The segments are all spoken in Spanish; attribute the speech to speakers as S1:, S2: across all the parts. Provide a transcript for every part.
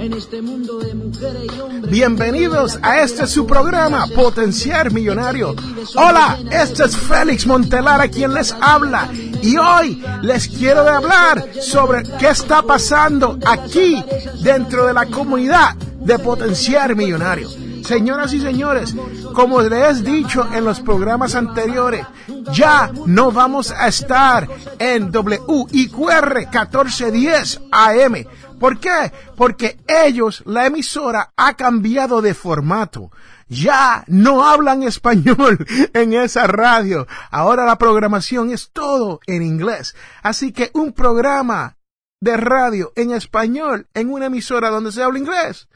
S1: En este mundo de mujeres y hombres.
S2: Bienvenidos a este su programa Potenciar Millonario. Hola, este es Félix Montelara quien les habla y hoy les quiero hablar sobre qué está pasando aquí dentro de la comunidad de Potenciar Millonario. Señoras y señores, como les he dicho en los programas anteriores, ya no vamos a estar en WIQR 1410 AM. ¿Por qué? Porque ellos, la emisora, ha cambiado de formato. Ya no hablan español en esa radio. Ahora la programación es todo en inglés. Así que un programa de radio en español en una emisora donde se habla inglés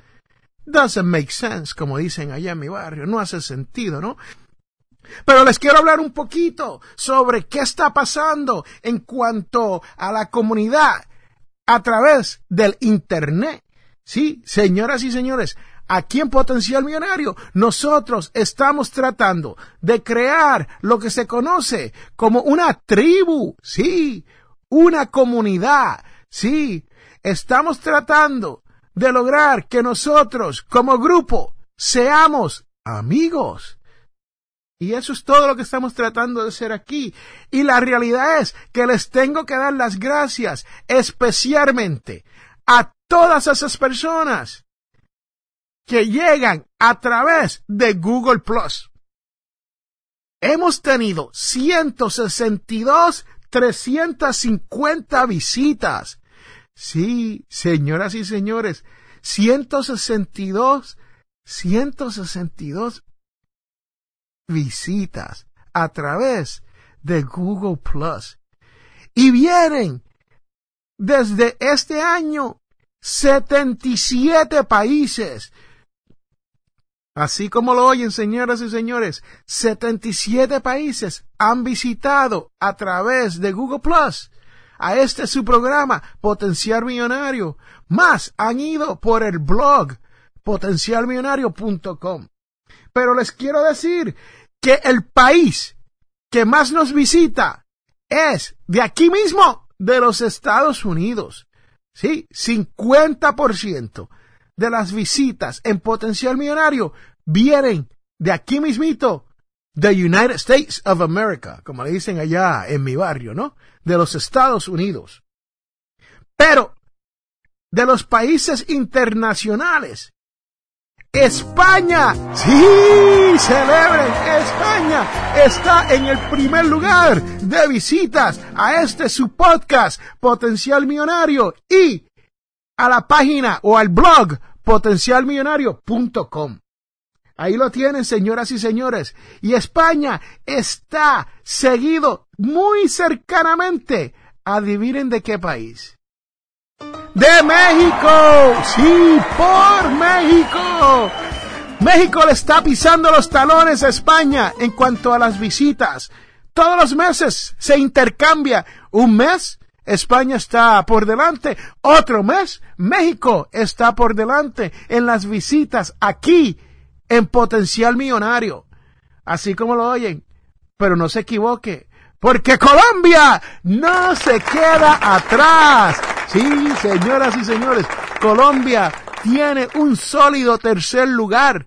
S2: doesn't make sense, como dicen allá en mi barrio. No hace sentido, ¿no? Pero les quiero hablar un poquito sobre qué está pasando en cuanto a la comunidad a través del Internet. Sí, señoras y señores, aquí en Potencial Millonario nosotros estamos tratando de crear lo que se conoce como una tribu, sí, una comunidad, sí, estamos tratando de lograr que nosotros como grupo seamos amigos. Y eso es todo lo que estamos tratando de hacer aquí. Y la realidad es que les tengo que dar las gracias especialmente a todas esas personas que llegan a través de Google Plus. Hemos tenido 162, 350 visitas. Sí, señoras y señores, 162, 162 visitas a través de Google Plus. Y vienen desde este año 77 países. Así como lo oyen, señoras y señores, 77 países han visitado a través de Google Plus a este su programa, Potencial Millonario. Más han ido por el blog potencialmillonario.com. Pero les quiero decir que el país que más nos visita es de aquí mismo, de los Estados Unidos. Sí, 50% de las visitas en Potencial Millonario vienen de aquí mismito, the United States of America, como le dicen allá en mi barrio, ¿no? De los Estados Unidos. Pero, de los países internacionales, España, sí, celebren, España está en el primer lugar de visitas a este su podcast Potencial Millonario y a la página o al blog potencialmillonario.com. Ahí lo tienen, señoras y señores. Y España está seguido muy cercanamente. Adivinen de qué país. De México. Sí, por México. México le está pisando los talones a España en cuanto a las visitas. Todos los meses se intercambia. Un mes España está por delante. Otro mes México está por delante en las visitas aquí en potencial millonario. Así como lo oyen. Pero no se equivoque. Porque Colombia no se queda atrás. Sí, señoras y señores, Colombia tiene un sólido tercer lugar.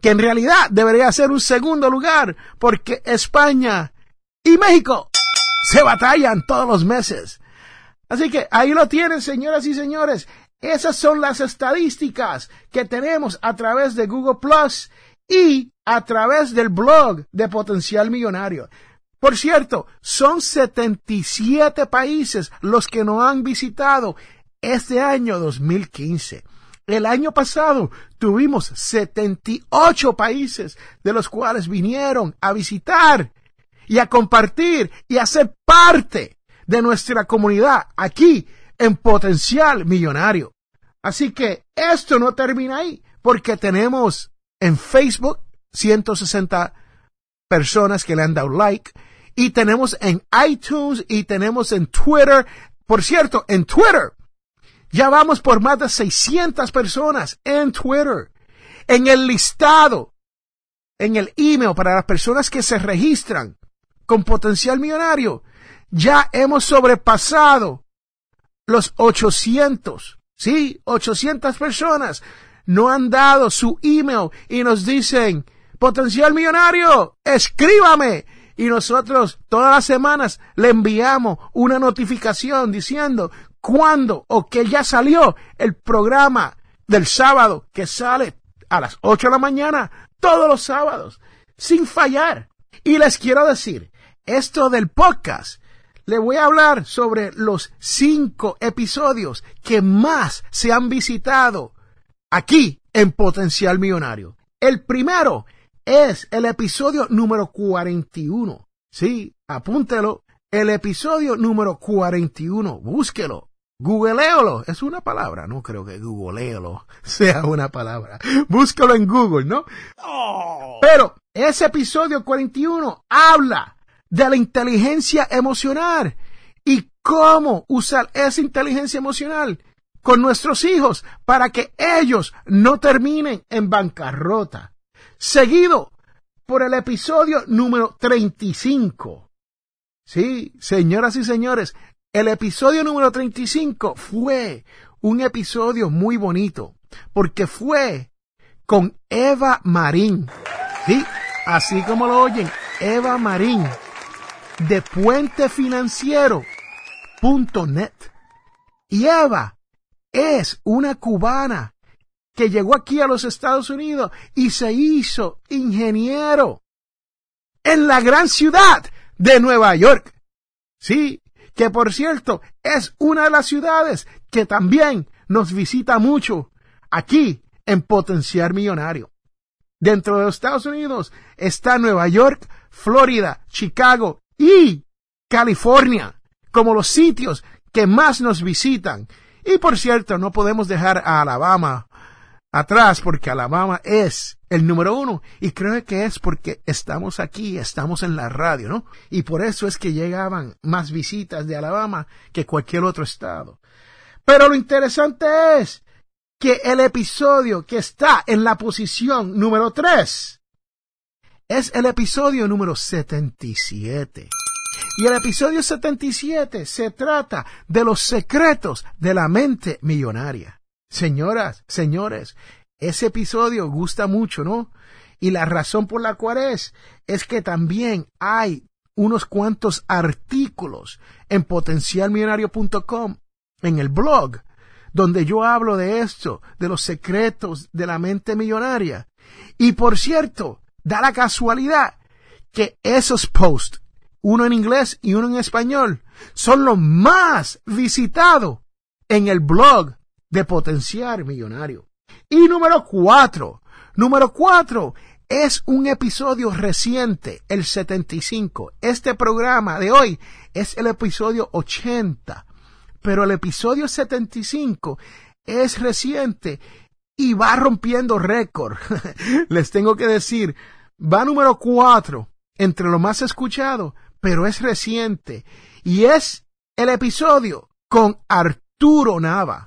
S2: Que en realidad debería ser un segundo lugar. Porque España y México se batallan todos los meses. Así que ahí lo tienen, señoras y señores. Esas son las estadísticas que tenemos a través de Google Plus y a través del blog de Potencial Millonario. Por cierto, son 77 países los que nos han visitado este año 2015. El año pasado tuvimos 78 países de los cuales vinieron a visitar y a compartir y a ser parte de nuestra comunidad aquí en potencial millonario. Así que esto no termina ahí porque tenemos en Facebook 160 personas que le han dado like y tenemos en iTunes y tenemos en Twitter. Por cierto, en Twitter ya vamos por más de 600 personas en Twitter. En el listado, en el email para las personas que se registran con potencial millonario, ya hemos sobrepasado los 800. Sí, 800 personas no han dado su email y nos dicen, potencial millonario, escríbame. Y nosotros todas las semanas le enviamos una notificación diciendo cuándo o que ya salió el programa del sábado que sale a las 8 de la mañana todos los sábados sin fallar. Y les quiero decir, esto del podcast, le voy a hablar sobre los cinco episodios que más se han visitado aquí en Potencial Millonario. El primero es el episodio número 41. Sí, apúntelo. El episodio número 41. Búsquelo. Googleéalo. Es una palabra. No creo que googleéalo sea una palabra. Búscalo en Google, ¿no? Pero ese episodio 41 habla de la inteligencia emocional y cómo usar esa inteligencia emocional con nuestros hijos para que ellos no terminen en bancarrota. Seguido por el episodio número 35. Sí, señoras y señores, el episodio número 35 fue un episodio muy bonito, porque fue con Eva Marín. Sí, así como lo oyen, Eva Marín, de puentefinanciero.net. Y Eva es una cubana que llegó aquí a los Estados Unidos y se hizo ingeniero en la gran ciudad de Nueva York. Sí, que por cierto es una de las ciudades que también nos visita mucho aquí en Potenciar Millonario. Dentro de los Estados Unidos está Nueva York, Florida, Chicago y California como los sitios que más nos visitan. Y por cierto, no podemos dejar a Alabama atrás porque Alabama es el número uno y creo que es porque estamos aquí, estamos en la radio, ¿no? Y por eso es que llegaban más visitas de Alabama que cualquier otro estado. Pero lo interesante es que el episodio que está en la posición número tres es el episodio número 77. Y el episodio 77 se trata de los secretos de la mente millonaria. Señoras, señores, ese episodio gusta mucho, ¿no? Y la razón por la cual es, es que también hay unos cuantos artículos en potencialmillonario.com, en el blog, donde yo hablo de esto, de los secretos de la mente millonaria. Y por cierto, da la casualidad que esos posts, uno en inglés y uno en español, son los más visitados en el blog de potenciar millonario. Y número cuatro, número cuatro es un episodio reciente, el 75. Este programa de hoy es el episodio 80, pero el episodio 75 es reciente y va rompiendo récord. Les tengo que decir, va número cuatro entre lo más escuchado, pero es reciente y es el episodio con Arturo Arturo Nava.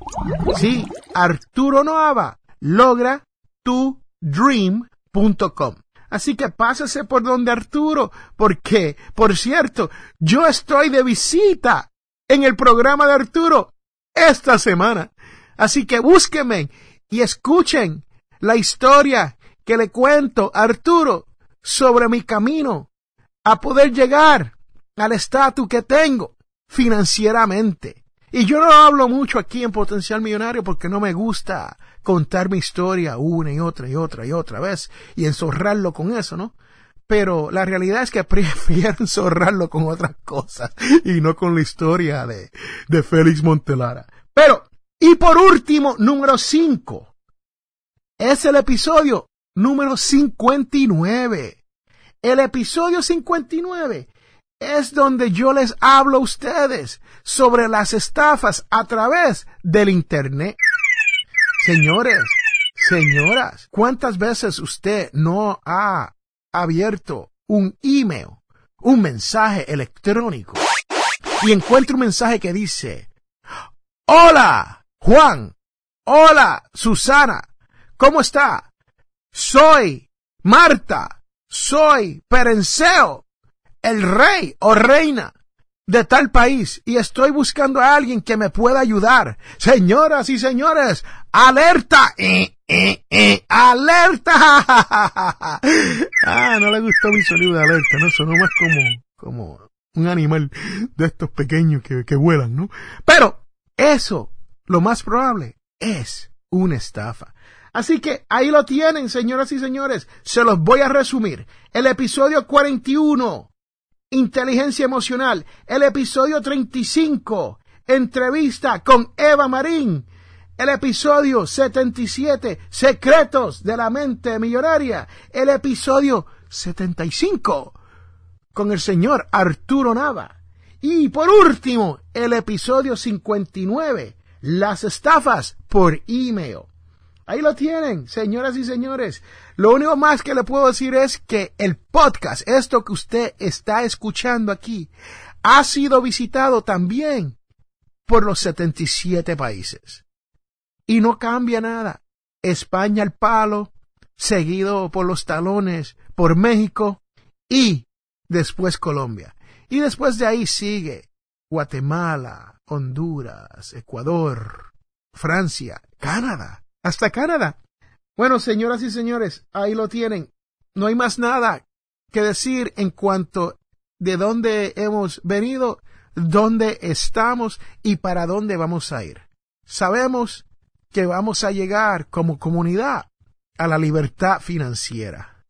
S2: Sí, Arturo Nava logra tu dream.com. Así que pásase por donde Arturo, porque, por cierto, yo estoy de visita en el programa de Arturo esta semana. Así que búsquenme y escuchen la historia que le cuento a Arturo sobre mi camino a poder llegar al estatus que tengo financieramente. Y yo no hablo mucho aquí en Potencial Millonario porque no me gusta contar mi historia una y otra y otra y otra vez y enzorrarlo con eso, ¿no? Pero la realidad es que prefiero enzorrarlo con otras cosas y no con la historia de, de Félix Montelara. Pero, y por último, número 5. Es el episodio número 59. El episodio 59 es donde yo les hablo a ustedes sobre las estafas a través del Internet. Señores, señoras, ¿cuántas veces usted no ha abierto un email, un mensaje electrónico y encuentra un mensaje que dice, Hola, Juan, hola, Susana, ¿cómo está? Soy Marta, soy Perenceo, el rey o reina de tal país y estoy buscando a alguien que me pueda ayudar. Señoras y señores, alerta, eh, eh, eh, alerta. ah, no le gustó mi sonido de alerta, no sonó más como, como un animal de estos pequeños que, que vuelan, ¿no? Pero eso, lo más probable, es una estafa. Así que ahí lo tienen, señoras y señores. Se los voy a resumir. El episodio 41 inteligencia emocional, el episodio 35, entrevista con Eva Marín, el episodio 77, secretos de la mente millonaria, el episodio 75, con el señor Arturo Nava. Y por último, el episodio 59, las estafas por email. Ahí lo tienen, señoras y señores. Lo único más que le puedo decir es que el podcast, esto que usted está escuchando aquí, ha sido visitado también por los 77 países. Y no cambia nada. España al palo, seguido por los talones, por México y después Colombia. Y después de ahí sigue Guatemala, Honduras, Ecuador, Francia, Canadá hasta Canadá. Bueno, señoras y señores, ahí lo tienen. No hay más nada que decir en cuanto de dónde hemos venido, dónde estamos y para dónde vamos a ir. Sabemos que vamos a llegar como comunidad a la libertad financiera.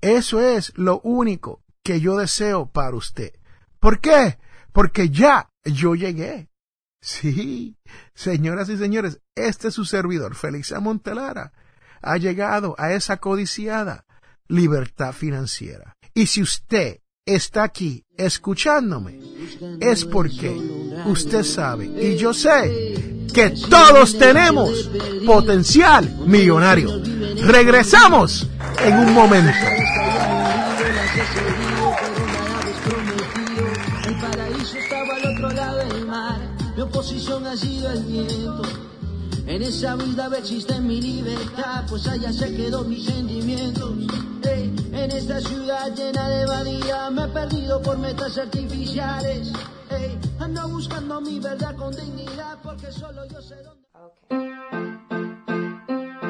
S2: Eso es lo único que yo deseo para usted. ¿Por qué? Porque ya yo llegué. Sí, señoras y señores, este es su servidor, Félix Amontelara, ha llegado a esa codiciada libertad financiera. Y si usted está aquí escuchándome, es porque usted sabe y yo sé que todos tenemos potencial millonario. Regresamos en un momento.
S1: Viento. En esa vida existe mi libertad, pues allá se quedó mis sentimientos. en esta ciudad llena de vanidad me he perdido por metas artificiales. ando buscando mi verdad con dignidad porque solo yo sé dónde.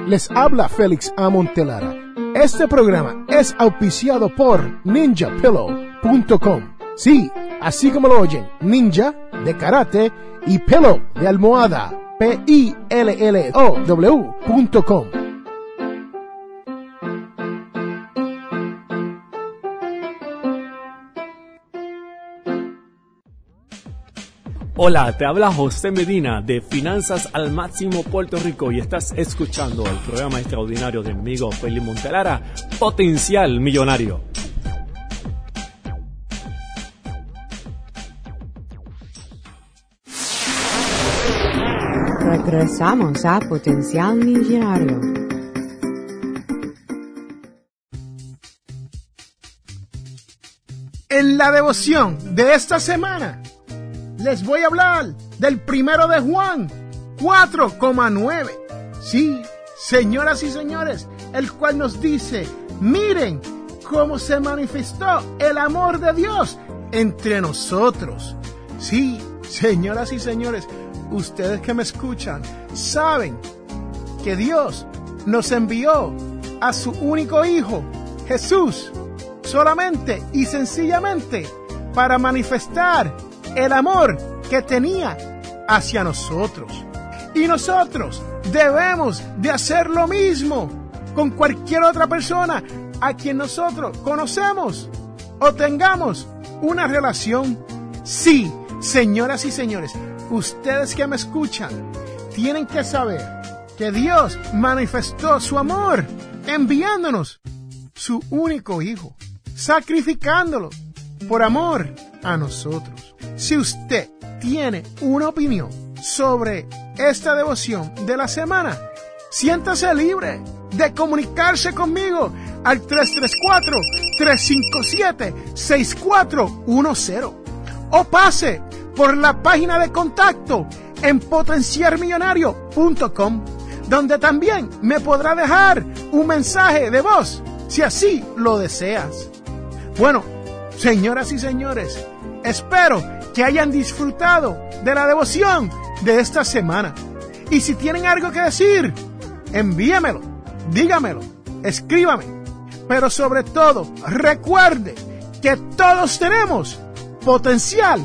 S2: Les habla Félix A. Montelara. Este programa es auspiciado por ninjapillow.com. Sí, así como lo oyen, ninja de karate y pillow de almohada, P-I-L-L-O-W.com.
S3: Hola, te habla José Medina de Finanzas al Máximo Puerto Rico y estás escuchando el programa extraordinario de mi amigo Felipe Montelara, Potencial Millonario.
S4: Regresamos a Potencial Millonario.
S2: En la devoción de esta semana les voy a hablar del primero de Juan 4,9. Sí, señoras y señores, el cual nos dice, miren cómo se manifestó el amor de Dios entre nosotros. Sí, señoras y señores, ustedes que me escuchan saben que Dios nos envió a su único Hijo, Jesús, solamente y sencillamente para manifestar el amor que tenía hacia nosotros. Y nosotros debemos de hacer lo mismo con cualquier otra persona a quien nosotros conocemos o tengamos una relación. Sí, señoras y señores, ustedes que me escuchan, tienen que saber que Dios manifestó su amor enviándonos su único hijo, sacrificándolo por amor a nosotros. Si usted tiene una opinión sobre esta devoción de la semana, siéntase libre de comunicarse conmigo al 334-357-6410 o pase por la página de contacto en potenciarmillonario.com, donde también me podrá dejar un mensaje de voz si así lo deseas. Bueno, señoras y señores, espero que hayan disfrutado de la devoción de esta semana. Y si tienen algo que decir, envíamelo, dígamelo, escríbame. Pero sobre todo, recuerde que todos tenemos potencial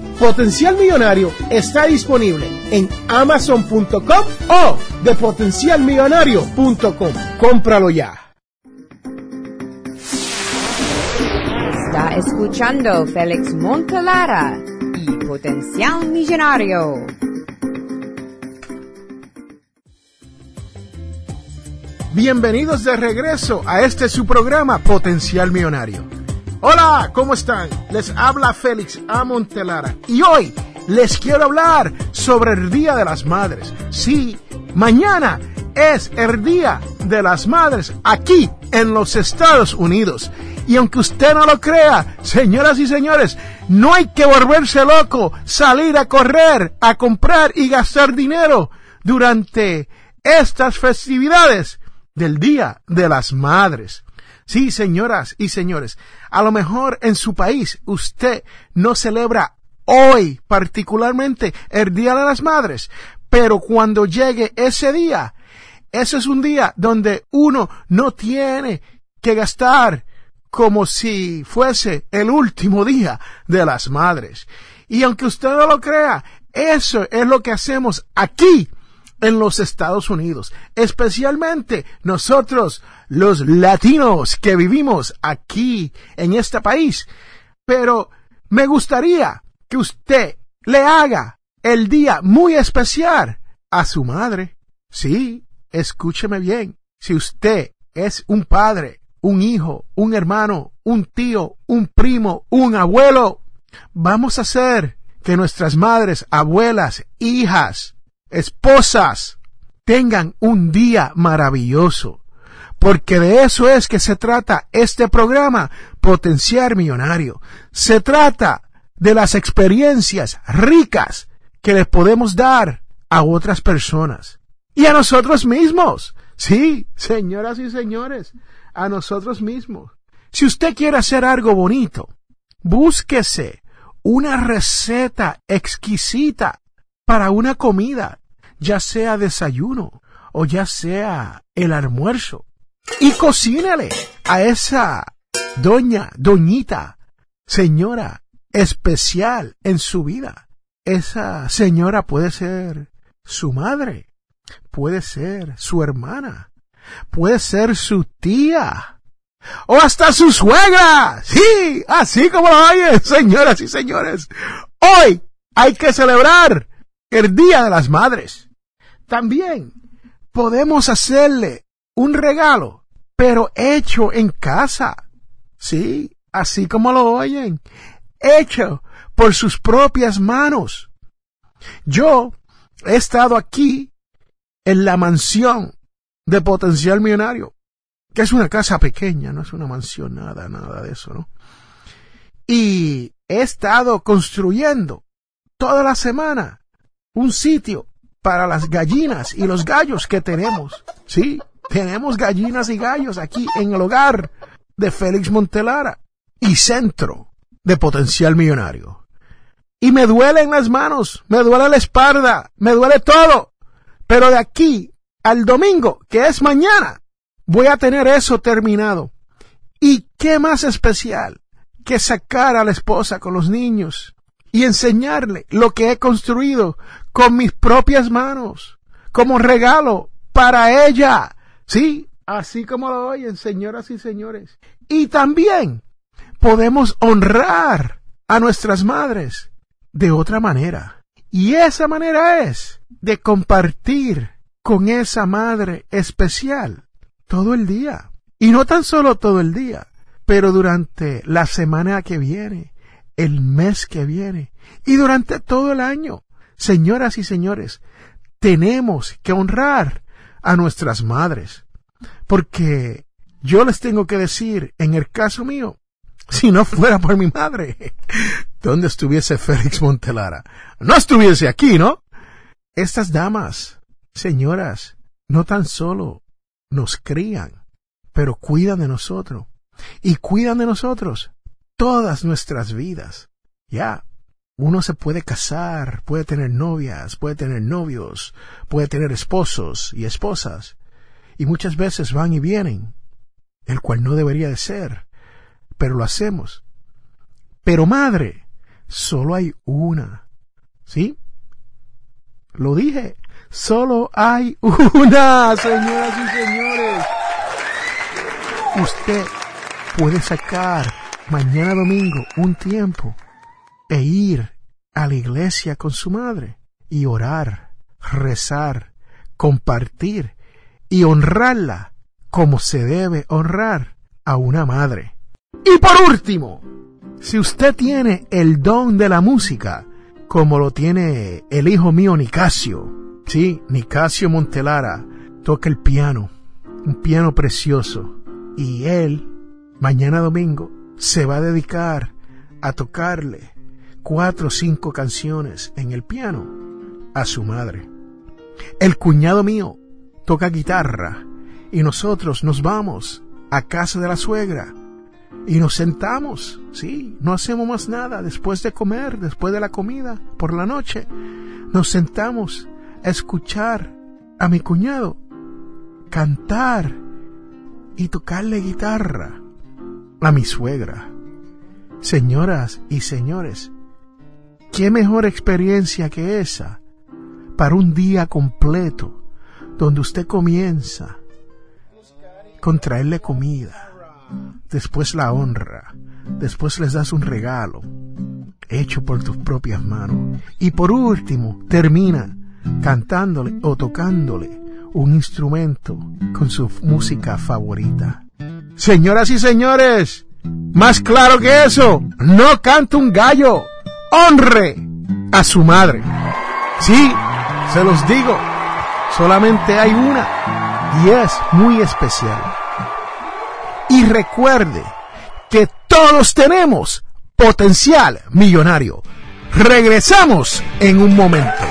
S2: Potencial Millonario está disponible en amazon.com o de potencialmillonario.com. Cómpralo ya.
S4: Está escuchando Félix Montelara y Potencial Millonario.
S2: Bienvenidos de regreso a este su programa Potencial Millonario. Hola, ¿cómo están? Les habla Félix A. Montelara y hoy les quiero hablar sobre el Día de las Madres. Sí, mañana es el Día de las Madres aquí en los Estados Unidos. Y aunque usted no lo crea, señoras y señores, no hay que volverse loco, salir a correr, a comprar y gastar dinero durante estas festividades del Día de las Madres. Sí, señoras y señores, a lo mejor en su país usted no celebra hoy particularmente el Día de las Madres, pero cuando llegue ese día, ese es un día donde uno no tiene que gastar como si fuese el último día de las madres. Y aunque usted no lo crea, eso es lo que hacemos aquí en los Estados Unidos, especialmente nosotros los latinos que vivimos aquí en este país. Pero me gustaría que usted le haga el día muy especial a su madre. Sí, escúcheme bien. Si usted es un padre, un hijo, un hermano, un tío, un primo, un abuelo, vamos a hacer que nuestras madres, abuelas, hijas, esposas, tengan un día maravilloso. Porque de eso es que se trata este programa, Potenciar Millonario. Se trata de las experiencias ricas que les podemos dar a otras personas y a nosotros mismos. Sí, señoras y señores, a nosotros mismos. Si usted quiere hacer algo bonito, búsquese una receta exquisita para una comida, ya sea desayuno o ya sea el almuerzo, y cocínale a esa doña, doñita, señora especial en su vida. Esa señora puede ser su madre, puede ser su hermana, puede ser su tía, o hasta su suegra. Sí, así como lo oyen, señoras y señores. Hoy hay que celebrar el Día de las Madres. También podemos hacerle un regalo, pero hecho en casa. Sí, así como lo oyen, hecho por sus propias manos. Yo he estado aquí en la mansión de potencial millonario, que es una casa pequeña, no es una mansión, nada, nada de eso, ¿no? Y he estado construyendo toda la semana un sitio para las gallinas y los gallos que tenemos. Sí, tenemos gallinas y gallos aquí en el hogar de Félix Montelara y centro de potencial millonario. Y me duelen las manos, me duele la espalda, me duele todo. Pero de aquí al domingo, que es mañana, voy a tener eso terminado. ¿Y qué más especial que sacar a la esposa con los niños y enseñarle lo que he construido con mis propias manos, como regalo para ella. Sí, así como lo oyen, señoras y señores. Y también podemos honrar a nuestras madres de otra manera. Y esa manera es de compartir con esa madre especial todo el día. Y no tan solo todo el día, pero durante la semana que viene, el mes que viene y durante todo el año. Señoras y señores, tenemos que honrar a nuestras madres, porque yo les tengo que decir, en el caso mío, si no fuera por mi madre, ¿dónde estuviese Félix Montelara? No estuviese aquí, ¿no? Estas damas, señoras, no tan solo nos crían, pero cuidan de nosotros. Y cuidan de nosotros todas nuestras vidas. Ya, uno se puede casar, puede tener novias, puede tener novios, puede tener esposos y esposas, y muchas veces van y vienen, el cual no debería de ser, pero lo hacemos. Pero madre, solo hay una. ¿Sí? Lo dije, solo hay una, señoras y señores. Usted puede sacar mañana domingo un tiempo e ir a la iglesia con su madre y orar, rezar, compartir y honrarla como se debe honrar a una madre. Y por último, si usted tiene el don de la música, como lo tiene el hijo mío Nicasio, sí, Nicasio Montelara, toca el piano, un piano precioso, y él, mañana domingo, se va a dedicar a tocarle cuatro o cinco canciones en el piano a su madre. El cuñado mío toca guitarra y nosotros nos vamos a casa de la suegra y nos sentamos, sí, no hacemos más nada después de comer, después de la comida, por la noche, nos sentamos a escuchar a mi cuñado cantar y tocarle guitarra a mi suegra. Señoras y señores, ¿qué mejor experiencia que esa para un día completo donde usted comienza con traerle comida, después la honra, después les das un regalo hecho por tus propias manos y por último termina cantándole o tocándole un instrumento con su música favorita. Señoras y señores, más claro que eso, no canta un gallo, honre a su madre. Sí, se los digo, solamente hay una y es muy especial. Y recuerde que todos tenemos potencial millonario. Regresamos en un momento.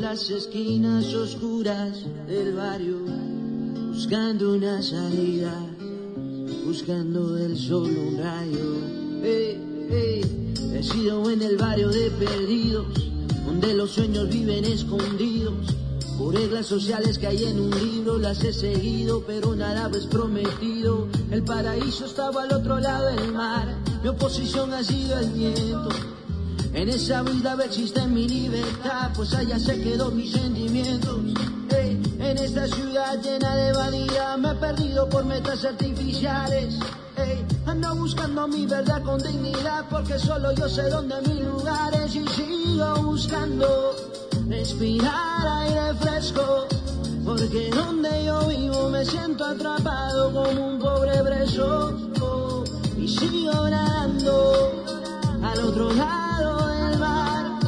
S1: Las esquinas oscuras del barrio, buscando una salida, buscando del sol un rayo. He sido en el barrio de perdidos, donde los sueños viven escondidos. Por reglas sociales que hay en un libro las he seguido, pero nada es prometido. El paraíso estaba al otro lado del mar, mi oposición ha sido el viento. En esa vida existe mi libertad, pues allá se quedó mis sentimientos. en esta ciudad llena de vanidad me he perdido por metas artificiales. ando buscando mi verdad con dignidad porque solo yo sé dónde mi lugar es y sigo buscando respirar aire fresco. Porque donde yo vivo me siento atrapado como un pobre preso y sigo nadando al otro lado del mar.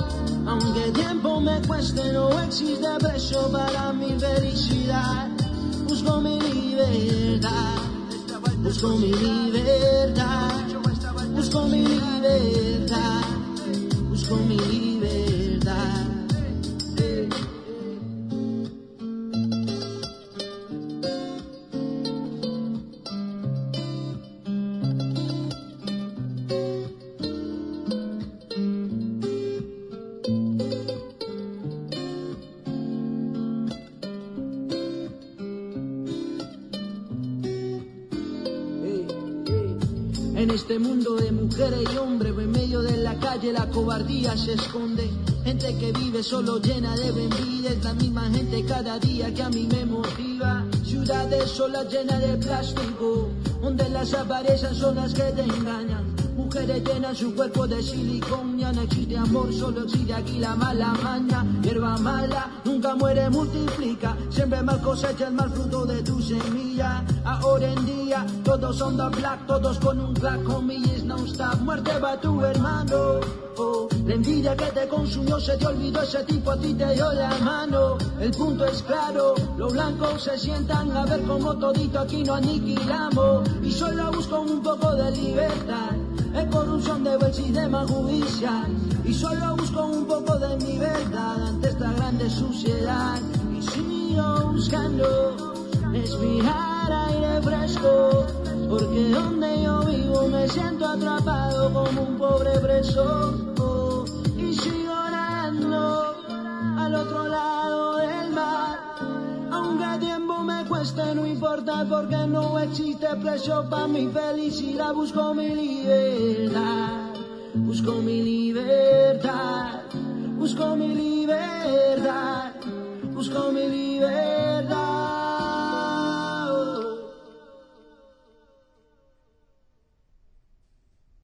S1: Aunque tiempo me cueste, no existe precio para mi felicidad. Busco mi libertad, busco mi libertad, busco mi libertad, busco mi libertad. Este mundo de mujeres y hombres, en medio de la calle la cobardía se esconde. Gente que vive solo llena de envidias, la misma gente cada día que a mí me motiva. Ciudades solas llenas de plástico, donde las apariencias son las que te engañan. Mujeres llenan su cuerpo de silicón, no existe amor, solo existe aquí la mala maña. Hierba mala, nunca muere, multiplica, siempre mal cosecha el mal fruto de tu semilla. Ahora en día, todos son de black, todos con un black, comillas, no stop, muerte va tu hermano. Oh, la envidia que te consumió se te olvidó, ese tipo a ti te dio la mano. El punto es claro, los blancos se sientan a ver como todito aquí no aniquilamos. Y solo busco un poco de libertad es corrupción de buen sistema judicial y solo busco un poco de mi verdad ante esta grande suciedad y sigo buscando respirar aire fresco porque donde yo vivo me siento atrapado como un pobre preso al otro lado del mar aunque tiempo me cueste, no importa porque no existe precio para mi felicidad. Busco mi libertad, busco mi libertad, busco mi libertad, busco mi libertad.